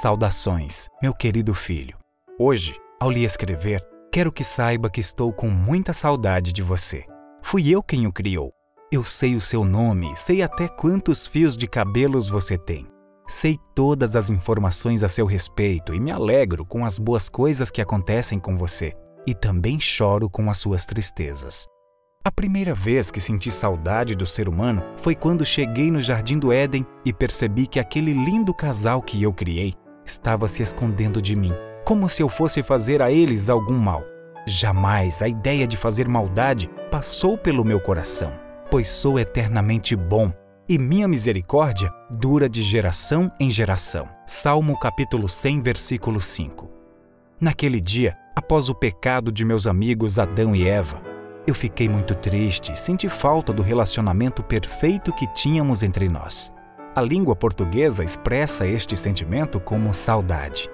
Saudações, meu querido filho. Hoje, ao lhe escrever, quero que saiba que estou com muita saudade de você. Fui eu quem o criou. Eu sei o seu nome, sei até quantos fios de cabelos você tem. Sei todas as informações a seu respeito e me alegro com as boas coisas que acontecem com você. E também choro com as suas tristezas. A primeira vez que senti saudade do ser humano foi quando cheguei no Jardim do Éden e percebi que aquele lindo casal que eu criei estava se escondendo de mim, como se eu fosse fazer a eles algum mal. Jamais a ideia de fazer maldade passou pelo meu coração, pois sou eternamente bom e minha misericórdia dura de geração em geração. Salmo capítulo 100, versículo 5. Naquele dia, após o pecado de meus amigos Adão e Eva, eu fiquei muito triste e senti falta do relacionamento perfeito que tínhamos entre nós. A língua portuguesa expressa este sentimento como saudade.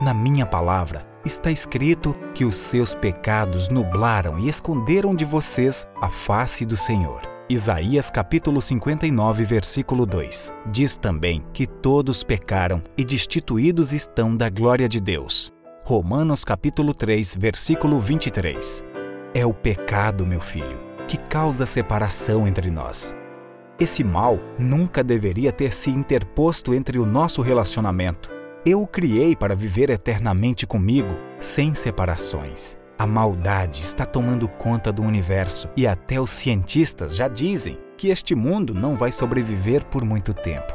Na minha palavra está escrito que os seus pecados nublaram e esconderam de vocês a face do Senhor. Isaías capítulo 59, versículo 2. Diz também que todos pecaram e destituídos estão da glória de Deus. Romanos capítulo 3, versículo 23. É o pecado, meu filho, que causa separação entre nós. Esse mal nunca deveria ter se interposto entre o nosso relacionamento. Eu o criei para viver eternamente comigo, sem separações. A maldade está tomando conta do universo e até os cientistas já dizem que este mundo não vai sobreviver por muito tempo.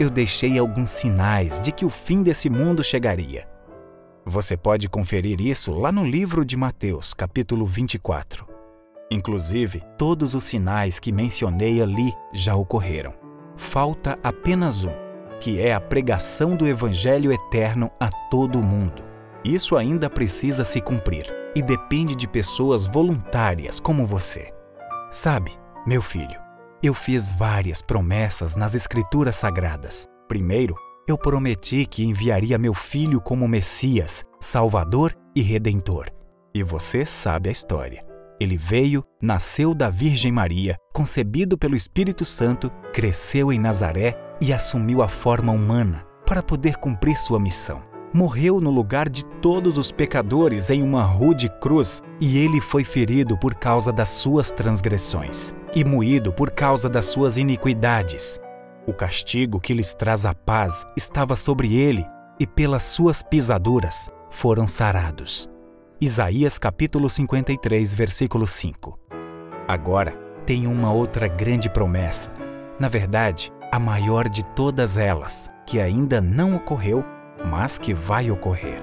Eu deixei alguns sinais de que o fim desse mundo chegaria. Você pode conferir isso lá no livro de Mateus, capítulo 24. Inclusive, todos os sinais que mencionei ali já ocorreram. Falta apenas um, que é a pregação do Evangelho eterno a todo o mundo. Isso ainda precisa se cumprir e depende de pessoas voluntárias como você. Sabe, meu filho, eu fiz várias promessas nas Escrituras Sagradas. Primeiro, eu prometi que enviaria meu filho como Messias, Salvador e Redentor. E você sabe a história. Ele veio, nasceu da Virgem Maria, concebido pelo Espírito Santo, cresceu em Nazaré e assumiu a forma humana para poder cumprir sua missão. Morreu no lugar de todos os pecadores em uma rude cruz, e ele foi ferido por causa das suas transgressões e moído por causa das suas iniquidades. O castigo que lhes traz a paz estava sobre ele, e pelas suas pisaduras foram sarados. Isaías capítulo 53, versículo 5. Agora, tem uma outra grande promessa. Na verdade, a maior de todas elas, que ainda não ocorreu, mas que vai ocorrer.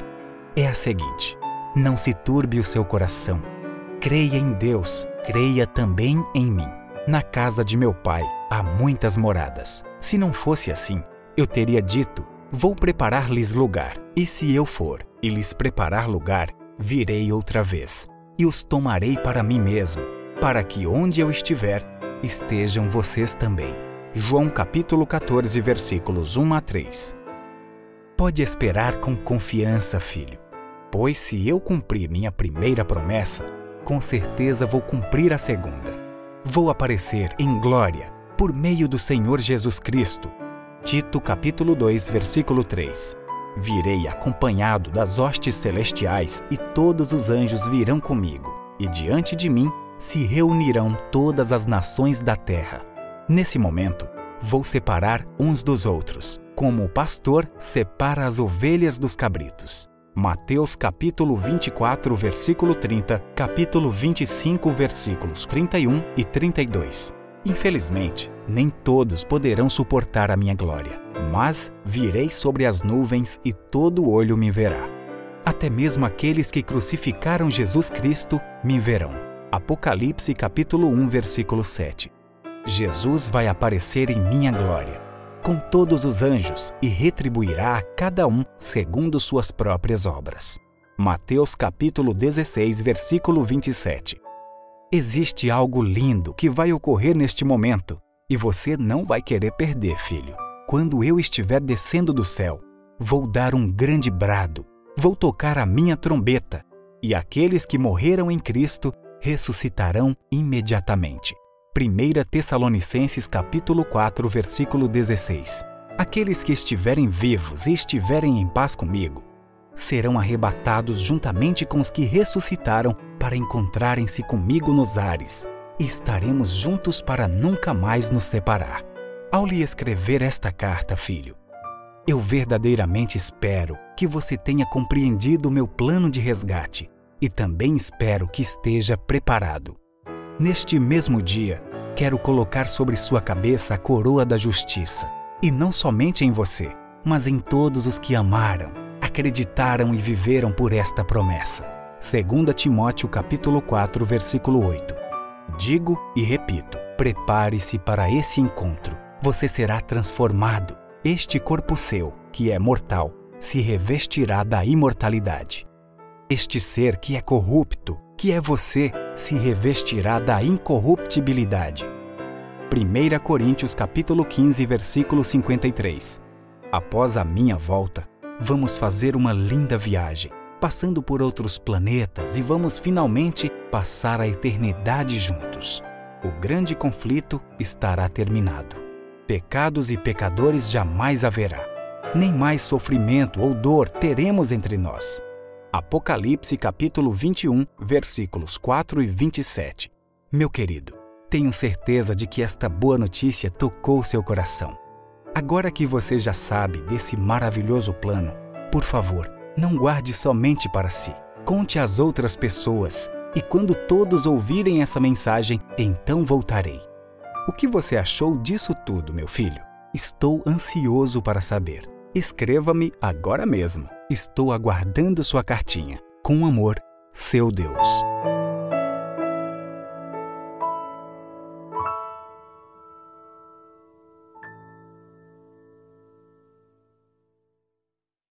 É a seguinte: não se turbe o seu coração. Creia em Deus, creia também em mim. Na casa de meu pai há muitas moradas. Se não fosse assim, eu teria dito: Vou preparar-lhes lugar. E se eu for e lhes preparar lugar, virei outra vez e os tomarei para mim mesmo, para que onde eu estiver, estejam vocês também. João capítulo 14, versículos 1 a 3. Pode esperar com confiança, filho, pois se eu cumprir minha primeira promessa, com certeza vou cumprir a segunda. Vou aparecer em glória por meio do Senhor Jesus Cristo. Tito capítulo 2, versículo 3. Virei acompanhado das hostes celestiais, e todos os anjos virão comigo, e diante de mim se reunirão todas as nações da terra. Nesse momento, vou separar uns dos outros, como o pastor separa as ovelhas dos cabritos. Mateus capítulo 24, versículo 30, capítulo 25, versículos 31 e 32. Infelizmente, nem todos poderão suportar a minha glória, mas virei sobre as nuvens e todo olho me verá. Até mesmo aqueles que crucificaram Jesus Cristo me verão. Apocalipse capítulo 1, versículo 7. Jesus vai aparecer em minha glória, com todos os anjos, e retribuirá a cada um segundo suas próprias obras. Mateus capítulo 16, versículo 27. Existe algo lindo que vai ocorrer neste momento e você não vai querer perder, filho. Quando eu estiver descendo do céu, vou dar um grande brado, vou tocar a minha trombeta, e aqueles que morreram em Cristo ressuscitarão imediatamente. 1 Tessalonicenses capítulo 4, versículo 16. Aqueles que estiverem vivos e estiverem em paz comigo serão arrebatados juntamente com os que ressuscitaram para encontrarem-se comigo nos ares, estaremos juntos para nunca mais nos separar. Ao lhe escrever esta carta, filho, eu verdadeiramente espero que você tenha compreendido o meu plano de resgate e também espero que esteja preparado. Neste mesmo dia, quero colocar sobre sua cabeça a coroa da justiça, e não somente em você, mas em todos os que amaram, acreditaram e viveram por esta promessa. 2 Timóteo capítulo 4, versículo 8. Digo e repito: prepare-se para esse encontro. Você será transformado. Este corpo seu, que é mortal, se revestirá da imortalidade. Este ser que é corrupto, que é você, se revestirá da incorruptibilidade. 1 Coríntios capítulo 15, versículo 53. Após a minha volta, vamos fazer uma linda viagem, passando por outros planetas e vamos finalmente passar a eternidade juntos. O grande conflito estará terminado. Pecados e pecadores jamais haverá. Nem mais sofrimento ou dor teremos entre nós. Apocalipse capítulo 21, versículos 4 e 27. Meu querido, tenho certeza de que esta boa notícia tocou seu coração. Agora que você já sabe desse maravilhoso plano, por favor, não guarde somente para si. Conte às outras pessoas e quando todos ouvirem essa mensagem, então voltarei. O que você achou disso tudo, meu filho? Estou ansioso para saber. Escreva-me agora mesmo. Estou aguardando sua cartinha. Com amor, seu Deus.